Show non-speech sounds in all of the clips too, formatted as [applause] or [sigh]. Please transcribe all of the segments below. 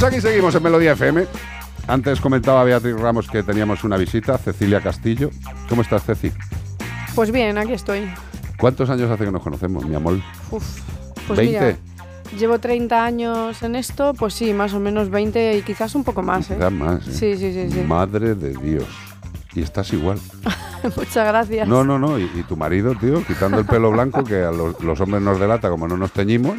Pues aquí seguimos en Melodía FM. Antes comentaba Beatriz Ramos que teníamos una visita, Cecilia Castillo. ¿Cómo estás, Ceci? Pues bien, aquí estoy. ¿Cuántos años hace que nos conocemos, mi amor? Uf, pues ¿20? mira, llevo 30 años en esto, pues sí, más o menos 20 y quizás un poco más, ¿eh? Quizás más. ¿eh? Sí, sí, sí, sí. Madre de Dios. Y estás igual. [laughs] Muchas gracias. No, no, no. Y, y tu marido, tío, quitando el pelo blanco, que a los, los hombres nos delata como no nos teñimos.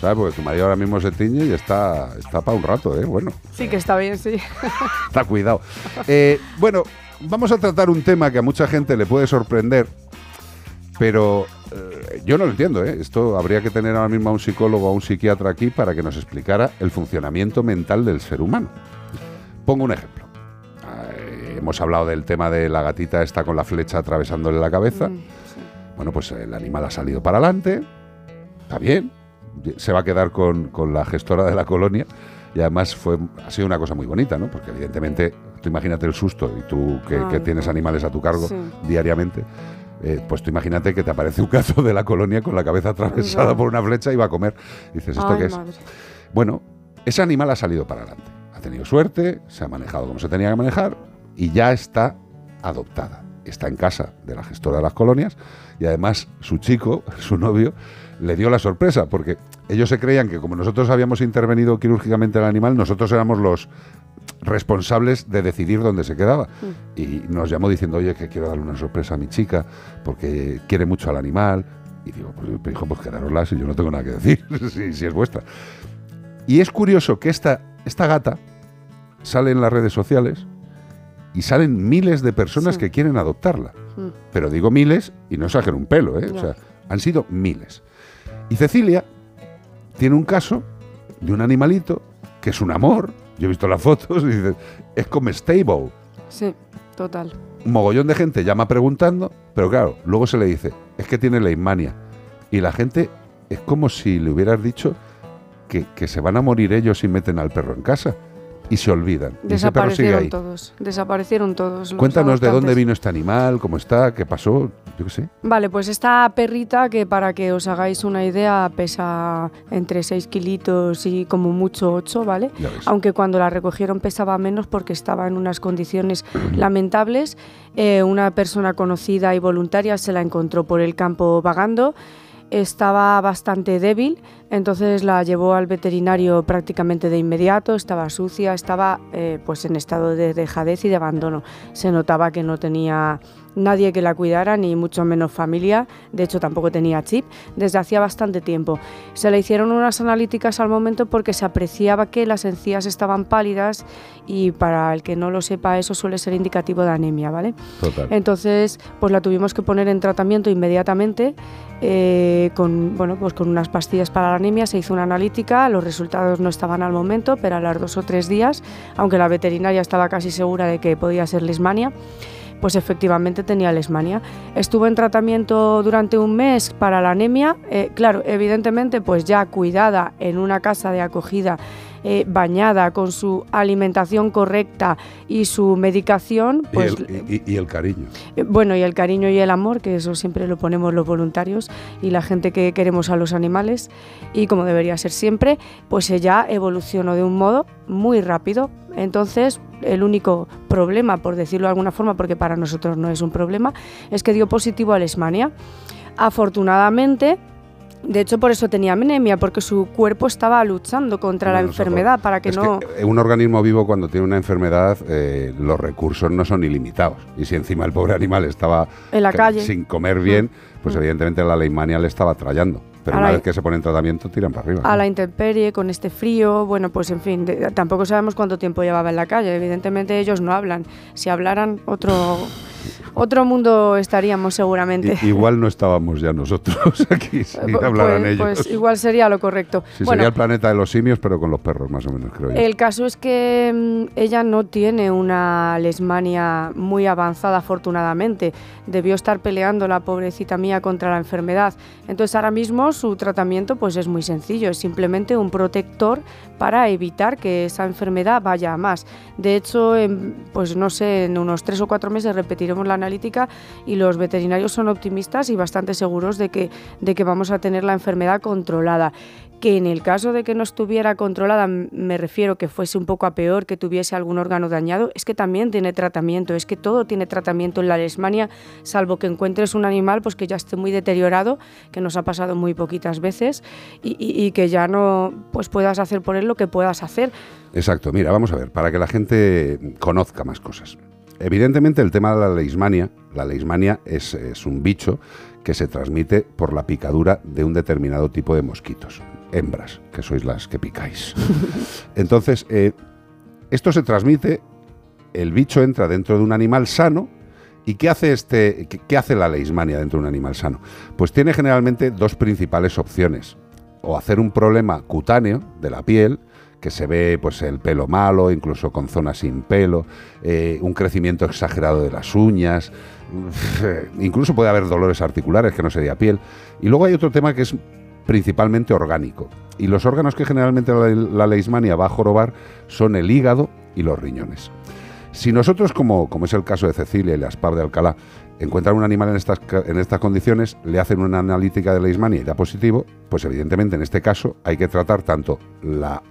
¿Sabes? Porque tu marido ahora mismo se tiñe y está, está para un rato, ¿eh? Bueno, Sí que está bien, sí. [laughs] está cuidado. Eh, bueno, vamos a tratar un tema que a mucha gente le puede sorprender, pero eh, yo no lo entiendo, ¿eh? Esto habría que tener ahora mismo a un psicólogo o a un psiquiatra aquí para que nos explicara el funcionamiento mental del ser humano. Pongo un ejemplo. Hemos hablado del tema de la gatita esta con la flecha atravesándole la cabeza. Mm, sí. Bueno, pues el animal ha salido para adelante, está bien, se va a quedar con, con la gestora de la colonia y además fue, ha sido una cosa muy bonita, ¿no? Porque evidentemente, tú imagínate el susto y tú que, que tienes animales a tu cargo Sí. diariamente, eh, pues tú imagínate que te aparece un gato de la colonia con la cabeza atravesada por una flecha y va a comer. Dices, ¿esto Ay, qué es? madre. Bueno, ese animal ha salido para adelante. Ha tenido suerte, se ha manejado como se tenía que manejar y ya está adoptada. Está en casa de la gestora de las colonias y además su chico, [laughs] su novio, le dio la sorpresa porque ellos se creían que como nosotros habíamos intervenido quirúrgicamente al animal, nosotros éramos los responsables de decidir dónde se quedaba. Y nos llamó diciendo, oye, que quiero darle una sorpresa a mi chica porque quiere mucho al animal. Y digo, pues hijo, pues quedárosla si yo no tengo nada que decir, [laughs] si, si es vuestra. Y es curioso que esta, esta gata sale en las redes sociales y salen miles de personas Sí. que quieren adoptarla. Mm. Pero digo miles y no exagero un pelo, ¿eh? O sea, han sido miles. Y Cecilia tiene un caso de un animalito que es un amor. Yo he visto las fotos y dices, es comestable. Sí, total. Un mogollón de gente llama preguntando, pero claro, luego se le dice, es que tiene leishmania. Y la gente es como si le hubieras dicho que, que se van a morir ellos si meten al perro en casa. Y se olvidan. Desaparecieron ahí. todos. Desaparecieron todos. los Cuéntanos de dónde vino este animal, cómo está, qué pasó, yo qué sé. Vale, pues esta perrita, que para que os hagáis una idea, pesa entre 6 kilitos y como mucho 8, ¿vale? Aunque cuando la recogieron pesaba menos porque estaba en unas condiciones [clears throat] lamentables. Eh, una persona conocida y voluntaria se la encontró por el campo vagando. Estaba bastante débil, entonces la llevó al veterinario prácticamente de inmediato. Estaba sucia, estaba eh, pues en estado de dejadez y de abandono. Se notaba que no tenía nadie que la cuidara, ni mucho menos familia. De hecho, tampoco tenía chip desde hacía bastante tiempo. Se le hicieron unas analíticas al momento porque se apreciaba que las encías estaban pálidas y para el que no lo sepa eso suele ser indicativo de anemia, ¿vale? Total. Entonces, pues la tuvimos que poner en tratamiento inmediatamente eh, con, bueno, pues con unas pastillas para la anemia. Se hizo una analítica, los resultados no estaban al momento, pero a los dos o tres días, aunque la veterinaria estaba casi segura de que podía ser lesmania, pues efectivamente tenía lesmania. Estuvo en tratamiento durante un mes para la anemia, eh, claro, evidentemente pues ya cuidada en una casa de acogida, eh, bañada con su alimentación correcta y su medicación, Y pues el- y, el cariño. eh, Bueno, y el cariño y el amor, que eso siempre lo ponemos los voluntarios y la gente que queremos a los animales, y como debería ser siempre, pues ella evolucionó de un modo muy rápido. Entonces, el único problema, por decirlo de alguna forma, porque para nosotros no es un problema, es que dio positivo a Leishmania. Afortunadamente, de hecho por eso tenía anemia, porque su cuerpo estaba luchando contra la eso enfermedad para que es no... que un organismo vivo cuando tiene una enfermedad, eh, los recursos no son ilimitados. Y si encima el pobre animal estaba En la calle. sin comer bien, pues Mm. evidentemente la leishmania le estaba trayendo. Pero Ahora una hay- vez que se pone en tratamiento, tiran para arriba. a la intemperie, con este frío, bueno, pues en fin, de- tampoco sabemos cuánto tiempo llevaba en la calle. Evidentemente ellos no hablan. Si hablaran, otro, otro mundo estaríamos seguramente. I- igual no estábamos ya nosotros [laughs] aquí si Pu- hablaran pues, ellos. pues igual sería lo correcto. Sí, bueno, sería el planeta de los simios, pero con los perros, más o menos, creo yo. el caso es que mm, ella no tiene una lesmania muy avanzada, afortunadamente. Debió estar peleando la pobrecita mía contra la enfermedad. Entonces ahora mismo su tratamiento pues es muy sencillo, es simplemente un protector para evitar que esa enfermedad vaya a más. De hecho, en, pues no sé, en unos tres o cuatro meses repetiremos la analítica y los veterinarios son optimistas y bastante seguros de que, de que vamos a tener la enfermedad controlada. Que en el caso de que no estuviera controlada, me refiero que fuese un poco a peor, que tuviese algún órgano dañado, es que también tiene tratamiento, es que todo tiene tratamiento en la leishmania, salvo que encuentres un animal pues que ya esté muy deteriorado, que nos ha pasado muy poquitas veces, y, que ya no pues puedas hacer por él lo que puedas hacer. Exacto, mira, vamos a ver, para que la gente conozca más cosas. Evidentemente el tema de la leishmania, la leishmania es, un bicho que se transmite por la picadura de un determinado tipo de mosquitos, hembras, que sois las que picáis. [laughs] Entonces, eh, esto se transmite, el bicho entra dentro de un animal sano, ¿Y qué hace, este, qué hace la leishmania dentro de un animal sano? Pues tiene generalmente dos principales opciones. O hacer un problema cutáneo de la piel, que se ve pues el pelo malo, incluso con zonas sin pelo, eh, un crecimiento exagerado de las uñas, [laughs] incluso puede haber dolores articulares que no sería piel. Y luego hay otro tema que es principalmente orgánico. Y los órganos que generalmente la, la leishmania va a jorobar son el hígado y los riñones. Si nosotros, como, como es el caso de Cecilia y la SPAB de Alcalá, encuentran un animal en estas, en estas condiciones, le hacen una analítica de leishmania y da positivo, pues evidentemente en este caso hay que tratar tanto la,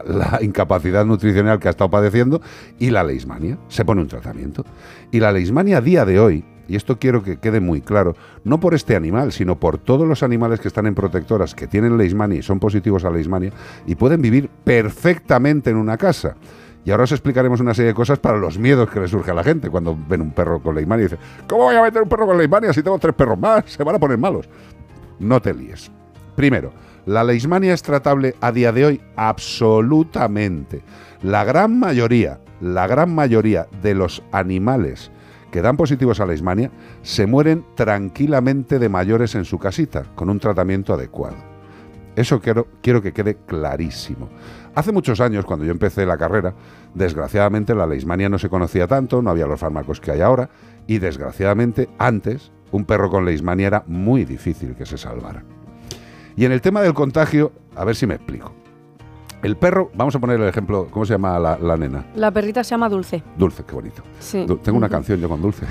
incapacidad nutricional que ha estado padeciendo y la leishmania. Se pone un tratamiento. Y la leishmania a día de hoy, y esto quiero que quede muy claro, no por este animal, sino por todos los animales que están en protectoras, que tienen leishmania y son positivos a leishmania, y pueden vivir perfectamente en una casa. Y ahora os explicaremos una serie de cosas para los miedos que le surge a la gente cuando ven un perro con leishmania y dicen, ¿cómo voy a meter un perro con leishmania si tengo tres perros más? Se van a poner malos. No te líes. Primero, la leishmania es tratable a día de hoy absolutamente. La gran mayoría, la gran mayoría de los animales que dan positivos a la leishmania se mueren tranquilamente de mayores en su casita con un tratamiento adecuado. Eso quiero, quiero que quede clarísimo. Hace muchos años, cuando yo empecé la carrera, desgraciadamente la leishmania no se conocía tanto, no había los fármacos que hay ahora, y desgraciadamente antes un perro con leishmania era muy difícil que se salvara. Y en el tema del contagio, a ver si me explico. El perro, vamos a poner el ejemplo, ¿cómo se llama la, nena? La perrita se llama Dulce. Dulce, qué bonito. Sí. tengo una canción yo con Dulce.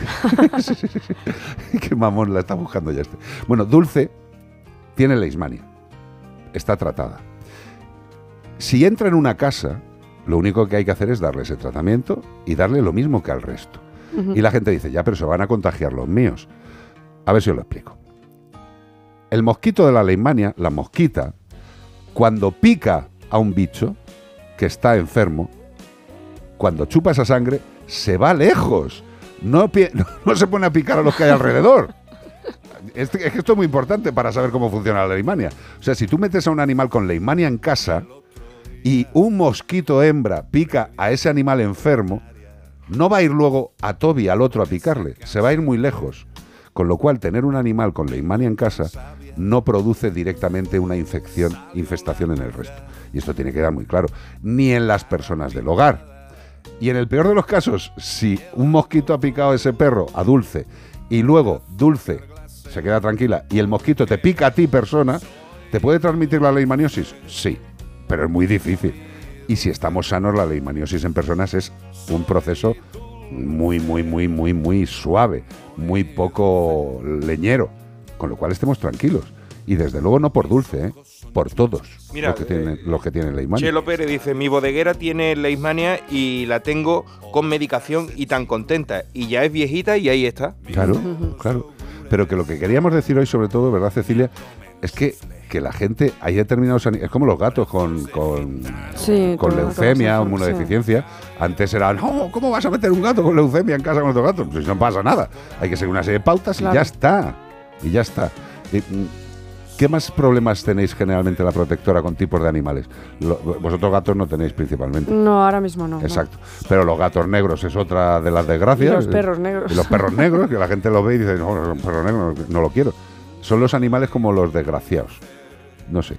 [laughs] [laughs] qué mamón la está buscando ya este. Bueno, Dulce tiene leishmania. Está tratada. Si entra en una casa, lo único que hay que hacer es darle ese tratamiento y darle lo mismo que al resto. Y la gente dice, ya, pero se van a contagiar los míos. A ver si os lo explico. El mosquito de la leishmania, la mosquita, cuando pica a un bicho que está enfermo, cuando chupa esa sangre, se va lejos. No, [laughs] no, se pone a picar a los que hay alrededor. Es, que esto es muy importante para saber cómo funciona la leishmania. O sea, si tú metes a un animal con leishmania en casa, y un mosquito hembra pica a ese animal enfermo, no va a ir luego a Toby, al otro, a picarle, se va a ir muy lejos. Con lo cual, tener un animal con leishmania en casa no produce directamente una infección, infestación en el resto. Y esto tiene que quedar muy claro. Ni en las personas del hogar. Y en el peor de los casos, si un mosquito ha picado a ese perro, a Dulce, y luego Dulce se queda tranquila y el mosquito te pica a ti, persona, ¿te puede transmitir la leishmaniosis? Sí pero es muy difícil. Y si estamos sanos, la leishmaniosis en personas es un proceso muy, muy, muy, muy, muy suave, muy poco leñero, con lo cual estemos tranquilos. Y desde luego no por dulce, ¿eh? por todos Mira, los, que tienen, eh, los que tienen leishmania. Chelo Pérez dice, mi bodeguera tiene leishmania y la tengo con medicación y tan contenta. Y ya es viejita y ahí está. Claro, claro. Pero que lo que queríamos decir hoy sobre todo, ¿verdad Cecilia? Es que que la gente, hay determinados es como los gatos con, con, con leucemia o inmunodeficiencia. Antes era, no, ¿cómo vas a meter un gato con leucemia en casa con otro gato? Pues no pasa nada. Hay que seguir una serie de pautas y ya está. Y ya está. Mm, ¿Qué más problemas tenéis generalmente la protectora con tipos de animales? vosotros gatos no tenéis principalmente. No, ahora mismo no. Exacto. Pero los gatos negros es otra de las desgracias. Y los perros negros. Y los perros negros, que la gente lo ve y dice, no, un perro negro no lo quiero. Son los animales como los desgraciados no sé.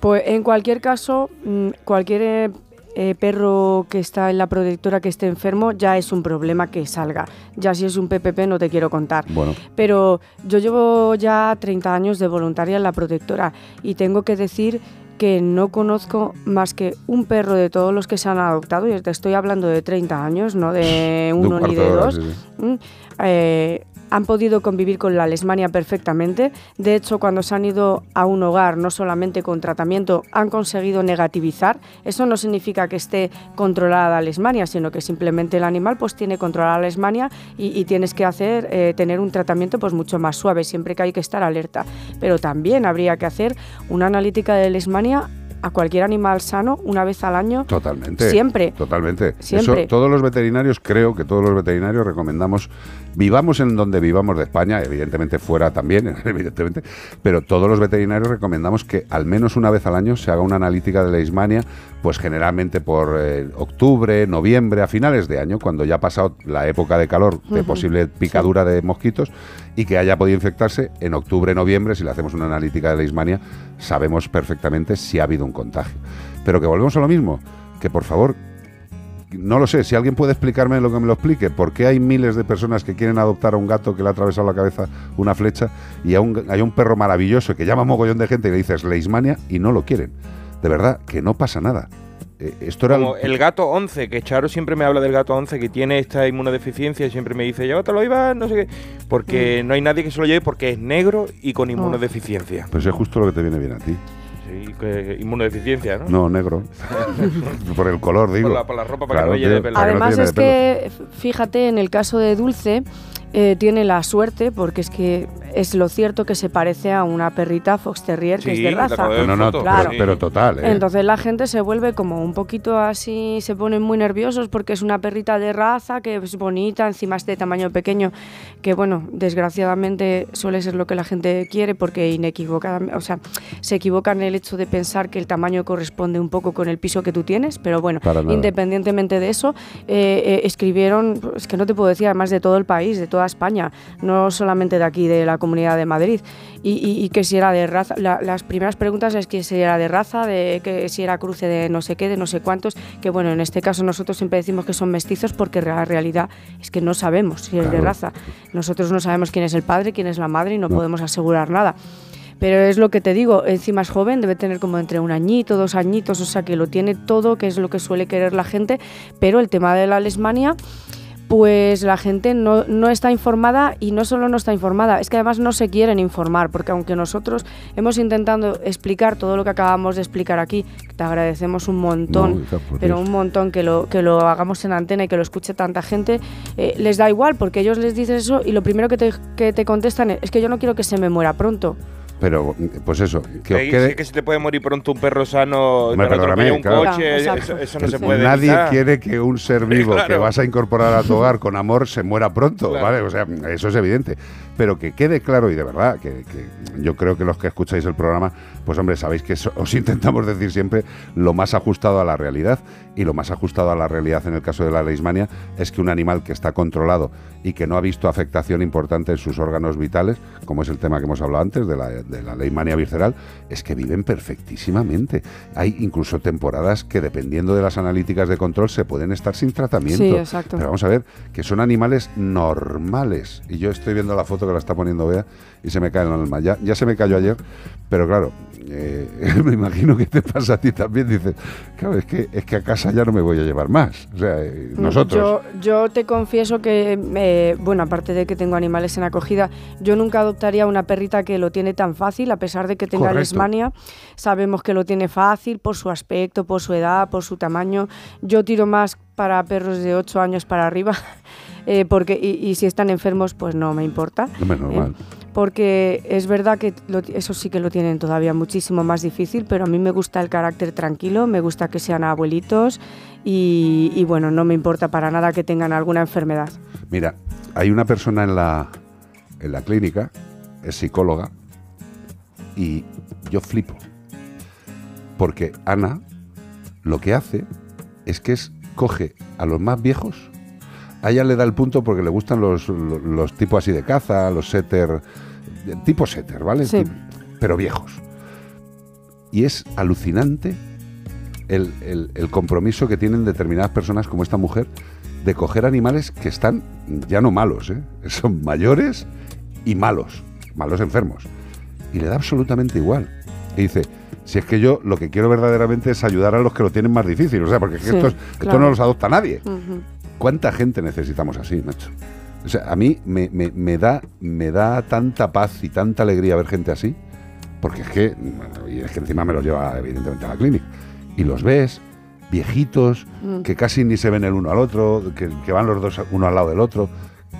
Pues en cualquier caso, mm, cualquier eh, perro que está en la protectora que esté enfermo ya es un problema que salga. Ya si es un PPP no te quiero contar. Bueno. Pero yo llevo ya 30 años de voluntaria en la protectora y tengo que decir que no conozco más que un perro de todos los que se han adoptado, y te estoy hablando de 30 años, no de [laughs] uno ni de dos, mm, eh, han podido convivir con la lesmania perfectamente. De hecho, cuando se han ido a un hogar, no solamente con tratamiento, han conseguido negativizar. Eso no significa que esté controlada la lesmania, sino que simplemente el animal pues tiene controlada la lesmania y, tienes que hacer eh, tener un tratamiento pues mucho más suave, siempre que hay que estar alerta. Pero también habría que hacer una analítica de lesmania a cualquier animal sano una vez al año. Totalmente. Siempre. Totalmente. Siempre. todos los veterinarios, creo que todos los veterinarios recomendamos, vivamos en donde vivamos de España, evidentemente fuera también, [laughs] evidentemente, pero todos los veterinarios recomendamos que al menos una vez al año se haga una analítica de la ismania, pues generalmente por eh, octubre, noviembre, a finales de año, cuando ya ha pasado la época de calor, de posible picadura de mosquitos, y que haya podido infectarse en octubre, noviembre, si le hacemos una analítica de la ismania, sabemos perfectamente si ha habido un contagio. Pero que volvemos a lo mismo, que por favor, no lo sé, si alguien puede explicarme lo que me lo explique, ¿por qué hay miles de personas que quieren adoptar a un gato que le ha atravesado la cabeza una flecha y hay un perro maravilloso que llama a mogollón de gente y le dices leishmania y no lo quieren? De verdad, que no pasa nada. Eh, esto era Como el gato 11, que Charo siempre me habla del gato 11 que tiene esta inmunodeficiencia y siempre me dice, llévatelo, iba, no sé qué. Porque mm. no hay nadie que se lo lleve porque es negro y con oh. inmunodeficiencia. Pues es justo lo que te viene bien a ti. Sí, que, inmunodeficiencia, ¿no? No, negro. [laughs] por el color, digo. Por la, ropa para que no lleve pelo. Además es que, fíjate, en el caso de Dulce, eh, tiene la suerte, porque es que es lo cierto que se parece a una perrita Fox Terrier que es de raza. No, no, claro. pero, total. ¿eh? Entonces la gente se vuelve como un poquito así, se ponen muy nerviosos porque es una perrita de raza que es bonita, encima es de tamaño pequeño, que bueno, desgraciadamente suele ser lo que la gente quiere porque inequivocadamente, o sea, se equivocan en el hecho de pensar que el tamaño corresponde un poco con el piso que tú tienes, pero bueno, independientemente de eso, eh, escribieron, es que no te puedo decir, además de todo el país, de todo España, no solamente de aquí, de la Comunidad de Madrid. Y, que si era de raza, las primeras preguntas es que si era de raza, de que si era cruce de no sé qué, de no sé cuántos, que bueno, en este caso nosotros siempre decimos que son mestizos porque la realidad es que no sabemos si es de raza. Nosotros no sabemos quién es el padre, quién es la madre y no, podemos asegurar nada. Pero es lo que te digo, encima es joven, debe tener como entre un añito, dos añitos, o sea que lo tiene todo, que es lo que suele querer la gente, pero el tema de la lesmania pues la gente no, no, está informada y no solo no está informada, es que además no se quieren informar, porque aunque nosotros hemos intentado explicar todo lo que acabamos de explicar aquí, te agradecemos un montón, pero un montón que lo, que lo hagamos en antena y que lo escuche tanta gente, eh, les da igual, porque ellos les dicen eso y lo primero que te, que te contestan es, es que yo no quiero que se me muera pronto. Pero, pues eso. Que, quede... que se te puede morir pronto un perro sano, me un coche, eso, no se puede Nadie quiere que un ser [laughs] vivo que vas a incorporar a tu hogar con amor se muera pronto, ¿vale? O sea, eso es evidente. Pero que quede claro y de verdad, que, que yo creo que los que escucháis el programa pues hombre, sabéis que os intentamos decir siempre lo más ajustado a la realidad y lo más ajustado a la realidad en el caso de la leishmania es que un animal que está controlado y que no ha visto afectación importante en sus órganos vitales, como es el tema que hemos hablado antes de la, de la leishmania visceral, es que viven perfectísimamente. Hay incluso temporadas que dependiendo de las analíticas de control se pueden estar sin tratamiento. Sí, exacto. Pero vamos a ver, que son animales normales. Y yo estoy viendo la foto que la está poniendo Bea y se me cae el alma. Ya, ya se me cayó ayer, pero claro, eh, [laughs] me imagino que te pasa a ti también. Dices, claro, es que, es que a casa ya no me voy a llevar más. O sea, eh, nosotros. Yo, yo, te confieso que, eh, bueno, aparte de que tengo animales en acogida, yo nunca adoptaría una perrita que lo tiene tan fácil, a pesar de que tenga lesmania. Sabemos que lo tiene fácil por su aspecto, por su edad, por su tamaño. Yo tiro más para perros de 8 años para arriba, [laughs] porque y, si están enfermos, pues no me importa. No, normal porque es verdad que eso sí que lo tienen todavía muchísimo más difícil, pero a mí me gusta el carácter tranquilo, me gusta que sean abuelitos y, bueno, no me importa para nada que tengan alguna enfermedad. Mira, hay una persona en la, en la clínica, es psicóloga, y yo flipo, porque Ana lo que hace es que es, coge a los más viejos, a ella le da el punto porque le gustan los, los tipos así de caza, los setter tipo setter, ¿vale? Pero viejos. Y es alucinante el, compromiso que tienen determinadas personas como esta mujer de coger animales que están ya no malos, ¿eh? [laughs] son mayores y malos, malos enfermos. Y le da absolutamente igual. Y dice, si es que yo lo que quiero verdaderamente es ayudar a los que lo tienen más difícil, o sea, porque esto, no los adopta nadie. ¿Cuánta gente necesitamos así, Nacho? O sea, a mí me, me- me da, me da tanta paz y tanta alegría ver gente así, porque es que, y es que encima me los lleva evidentemente a la clínica. Y los ves, viejitos, Mm. que casi ni se ven el uno al otro, que, que van los dos uno al lado del otro,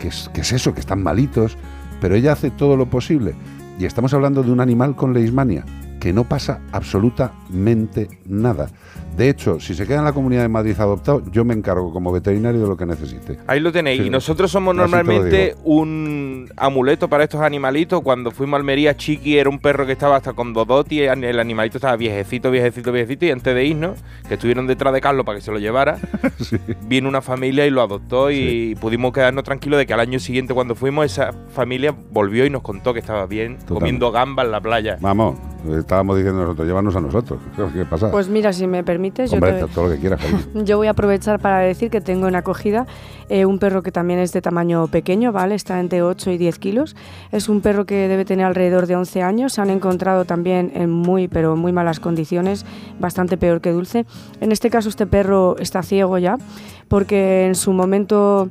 que es, que es eso, que están malitos, pero ella hace todo lo posible. Y estamos hablando de un animal con leishmania, que no pasa absolutamente nada. De hecho, si se queda en la comunidad de Madrid adoptado, yo me encargo como veterinario de lo que necesite. Ahí lo tenéis. Sí. Y nosotros somos normalmente un amuleto para estos animalitos. Cuando fuimos a Almería, Chiqui era un perro que estaba hasta con Dodoti. El animalito estaba viejecito, viejecito, viejecito. Y antes de irnos, que estuvieron detrás de Carlos para que se lo llevara, [laughs] Sí. vino una familia y lo adoptó. Y pudimos quedarnos tranquilos de que al año siguiente, cuando fuimos, esa familia volvió y nos contó que estaba bien, Totalmente. comiendo gamba en la playa. Vamos, estábamos diciendo nosotros, llévanos a nosotros. ¿Qué pasa? Pues mira, si me permites, yo, te- todo lo que quieras, cariño. [laughs] yo voy a aprovechar para decir que tengo en acogida eh, un perro que también es de tamaño pequeño, ¿vale? Está entre 8 y 10 kilos. Es un perro que debe tener alrededor de 11 años. Se han encontrado también en muy, pero muy malas condiciones, bastante peor que Dulce. En este caso, este perro está ciego ya, porque en su momento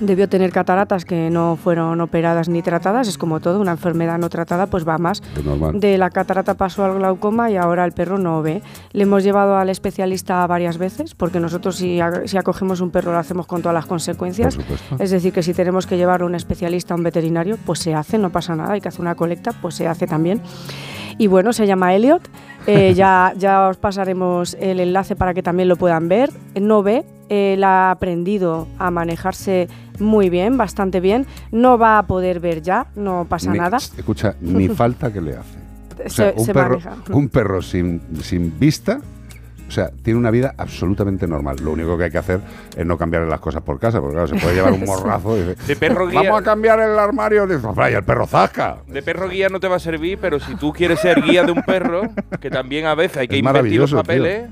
debió tener cataratas que no fueron operadas ni tratadas. Es como todo, una enfermedad no tratada, pues va más. De la catarata pasó al glaucoma y ahora el perro no ve. Le hemos llevado al especialista varias veces, porque nosotros si, acogemos un perro lo hacemos con todas las consecuencias. Es decir, que si tenemos que llevar a un especialista, a un veterinario, pues se hace, no pasa nada. Hay que hacer una colecta, pues se hace también. Y bueno, se llama Elliot. Eh, [laughs] ya, ya os pasaremos el enlace para que también lo puedan ver. No ve, él ha aprendido a manejarse muy bien, bastante bien. No va a poder ver ya, no pasa Ni- nada. Escucha, ni falta que le hace. [laughs] O Se, un, se perro, maneja. un perro sin, sin vista, o sea, tiene una vida absolutamente normal. Lo único que hay que hacer es no cambiarle las cosas por casa, porque claro, se puede llevar un [laughs] morrazo y dice, De perro guía. vamos a cambiar el armario. Dice, "Hombre, y el perro zasca. De perro guía no te va a servir, pero si tú quieres ser guía de un perro, que también a veces hay que es invertir los papeles,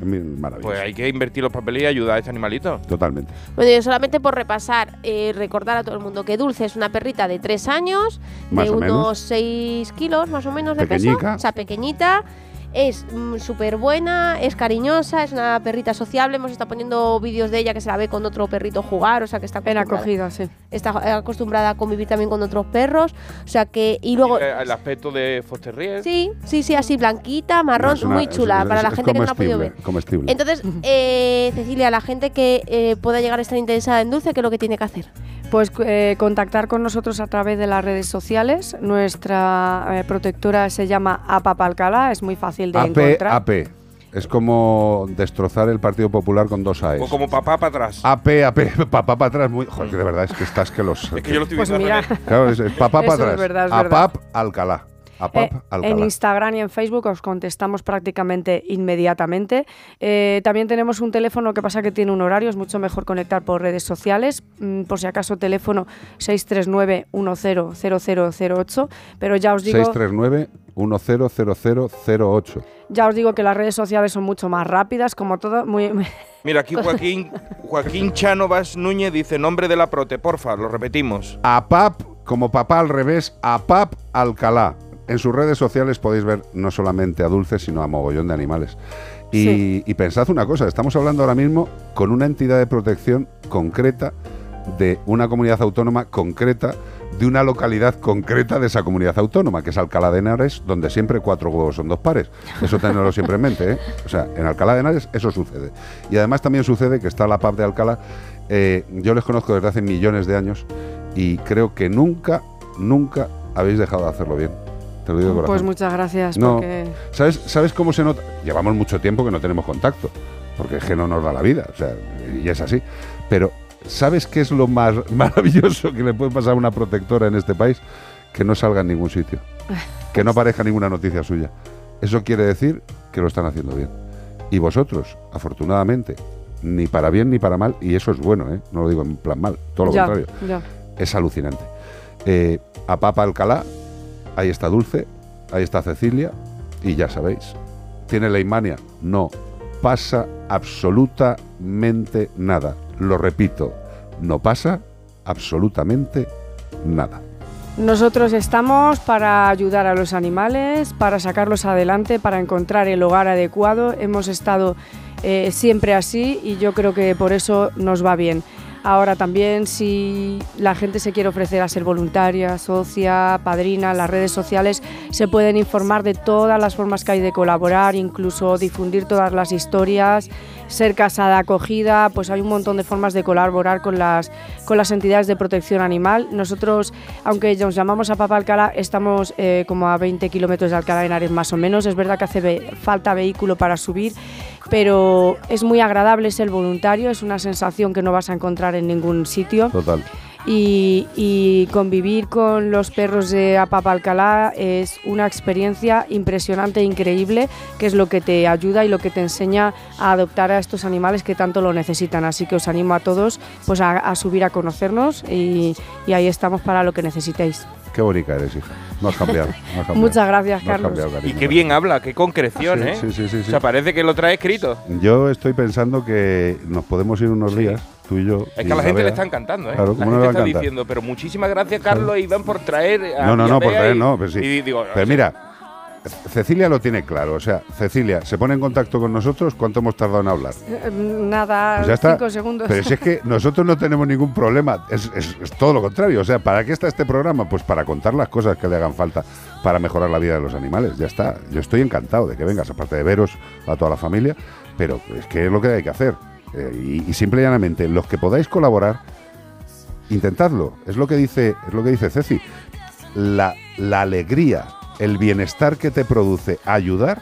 pues hay que invertir los papeles y ayudar a este animalito. Totalmente. Bueno, yo solamente por repasar, eh, recordar a todo el mundo que Dulce es una perrita de 3 años, Más de unos 6 kilos más o menos de Pequeñica. peso. O sea, pequeñita. Es súper buena, es cariñosa, es una perrita sociable. Hemos estado poniendo vídeos de ella que se la ve con otro perrito jugar, o sea que está En acostumbrada, acogida, sí. Está acostumbrada a convivir también con otros perros. O sea que, y luego, Eh, El aspecto de Foster Terrier. sí, sí, sí, así blanquita, marrón, Es una- muy chula, es- para la gente que no la ha podido ver. comestible, comestible. Entonces, eh, Cecilia, la gente que eh, pueda llegar a estar interesada en Dulce, ¿qué es lo que tiene que hacer? Pues eh, contactar con nosotros a través de las redes sociales. Nuestra eh, protectora se llama APAP Alcalá, es muy fácil de AP, encontrar. AP. Es como destrozar el Partido Popular con dos AES. O como papá para atrás. AP, AP, [laughs] papá para atrás. Muy, joder, que de verdad es que estás que los. es que yo lo estoy Pues viendo. mira, también. Claro, es, es papá para es atrás. verdad, es APAP Alcalá. APAP Eh, Alcalá. en Instagram y en Facebook os contestamos prácticamente inmediatamente. Eh, también tenemos un teléfono que pasa que tiene un horario, es mucho mejor conectar por redes sociales. Mm, por si acaso, teléfono 639-100008. Pero ya os digo, 639 100008. ya os digo que las redes sociales son mucho más rápidas, como todo. Muy, [laughs] Mira, aquí Joaquín, Joaquín Chano Vaz Núñez dice nombre de la prote, porfa, lo repetimos. APAP, como papá al revés, APAP Alcalá. En sus redes sociales podéis ver no solamente a dulces, sino a mogollón de animales. Y, Sí. y pensad una cosa, estamos hablando ahora mismo con una entidad de protección concreta de una comunidad autónoma concreta, de una localidad concreta de esa comunidad autónoma, que es Alcalá de Henares, donde siempre cuatro huevos son dos pares. Eso tenerlo siempre en mente, ¿eh? O sea, en Alcalá de Henares eso sucede. Y además también sucede que está la PAP de Alcalá. eh, yo les conozco desde hace millones de años y creo que nunca, nunca habéis dejado de hacerlo bien. Te lo digo pues corazón. muchas gracias. No. porque- ¿Sabes, ¿Sabes cómo se nota? Llevamos mucho tiempo que no tenemos contacto, porque es que no nos da la vida, o sea, y es así. Pero, ¿sabes qué es lo más [laughs] maravilloso que le puede pasar a una protectora en este país? Que no salga en ningún sitio, que no aparezca ninguna noticia suya. Eso quiere decir que lo están haciendo bien. Y vosotros, afortunadamente, ni para bien ni para mal, y eso es bueno, ¿eh? no lo digo en plan mal, todo lo ya, contrario ya. es alucinante. Eh, a Papa Alcalá, ahí está Dulce, ahí está Cecilia, y ya sabéis, ¿tiene leimania? No, pasa absolutamente nada. Lo repito, no pasa absolutamente nada. Nosotros estamos para ayudar a los animales, para sacarlos adelante, para encontrar el hogar adecuado. Hemos estado eh, siempre así y yo creo que por eso nos va bien. Ahora también si la gente se quiere ofrecer a ser voluntaria, socia, padrina, las redes sociales se pueden informar de todas las formas que hay de colaborar, incluso difundir todas las historias, ser casada acogida, pues hay un montón de formas de colaborar con las, con las entidades de protección animal. Nosotros, aunque nos llamamos a Papa Alcalá, estamos eh, como a 20 kilómetros de Alcalá de Henares más o menos. Es verdad que hace falta vehículo para subir pero es muy agradable ser voluntario, es una sensación que no vas a encontrar en ningún sitio. Total. Y, convivir con los perros de Apapalcalá es una experiencia impresionante e increíble, que es lo que te ayuda y lo que te enseña a adoptar a estos animales que tanto lo necesitan. Así que os animo a todos pues, a, subir a conocernos y, y ahí estamos para lo que necesitéis. Qué bonita eres, hija. No has cambiado. Muchas gracias, Carlos. y qué bien habla, qué concreción, ¿eh? Sí, sí, sí, O sea, parece que lo trae escrito. Yo estoy pensando que nos podemos ir unos días, tú y yo. Es que a la gente le está encantando, ¿eh? Claro, la gente está diciendo, pero muchísimas gracias, Carlos e Iván, por traer. A no, no, no, por traer, no, pero sí. pero mira, Cecilia lo tiene claro, o sea, Cecilia se pone en contacto con nosotros, ¿cuánto hemos tardado en hablar? Eh, nada, pues cinco segundos. Pero si es que [laughs] nosotros no tenemos ningún problema, es, todo lo contrario, o sea, ¿para qué está este programa? Pues para contar las cosas que le hagan falta para mejorar la vida de los animales, ya está. Yo estoy encantado de que vengas, aparte de veros a toda la familia, pero es que es lo que hay que hacer. Eh, y, simple y llanamente, los que podáis colaborar, intentadlo, es lo que dice, es lo que dice Ceci. La, la alegría el bienestar que te produce ayudar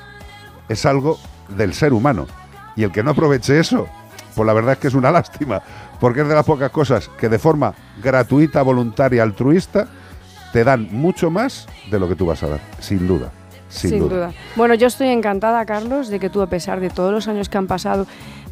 es algo del ser humano. Y el que no aproveche eso, pues la verdad es que es una [laughs] lástima, porque es de las pocas cosas que de forma gratuita, voluntaria, altruista, te dan mucho más de lo que tú vas a dar, sin duda. Sin, duda. Bueno, yo estoy encantada, Carlos, de que tú, a pesar de todos los años que han pasado,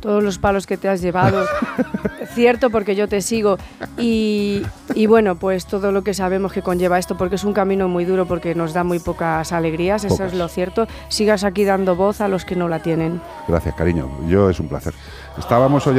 todos los palos que te has llevado, [laughs] cierto, porque yo te sigo, y, bueno, pues todo lo que sabemos que conlleva esto, porque es un camino muy duro, porque nos da muy pocas alegrías, eso es lo cierto, sigas aquí dando voz a los que no la tienen. Gracias, cariño, yo es un placer. Estábamos oyendo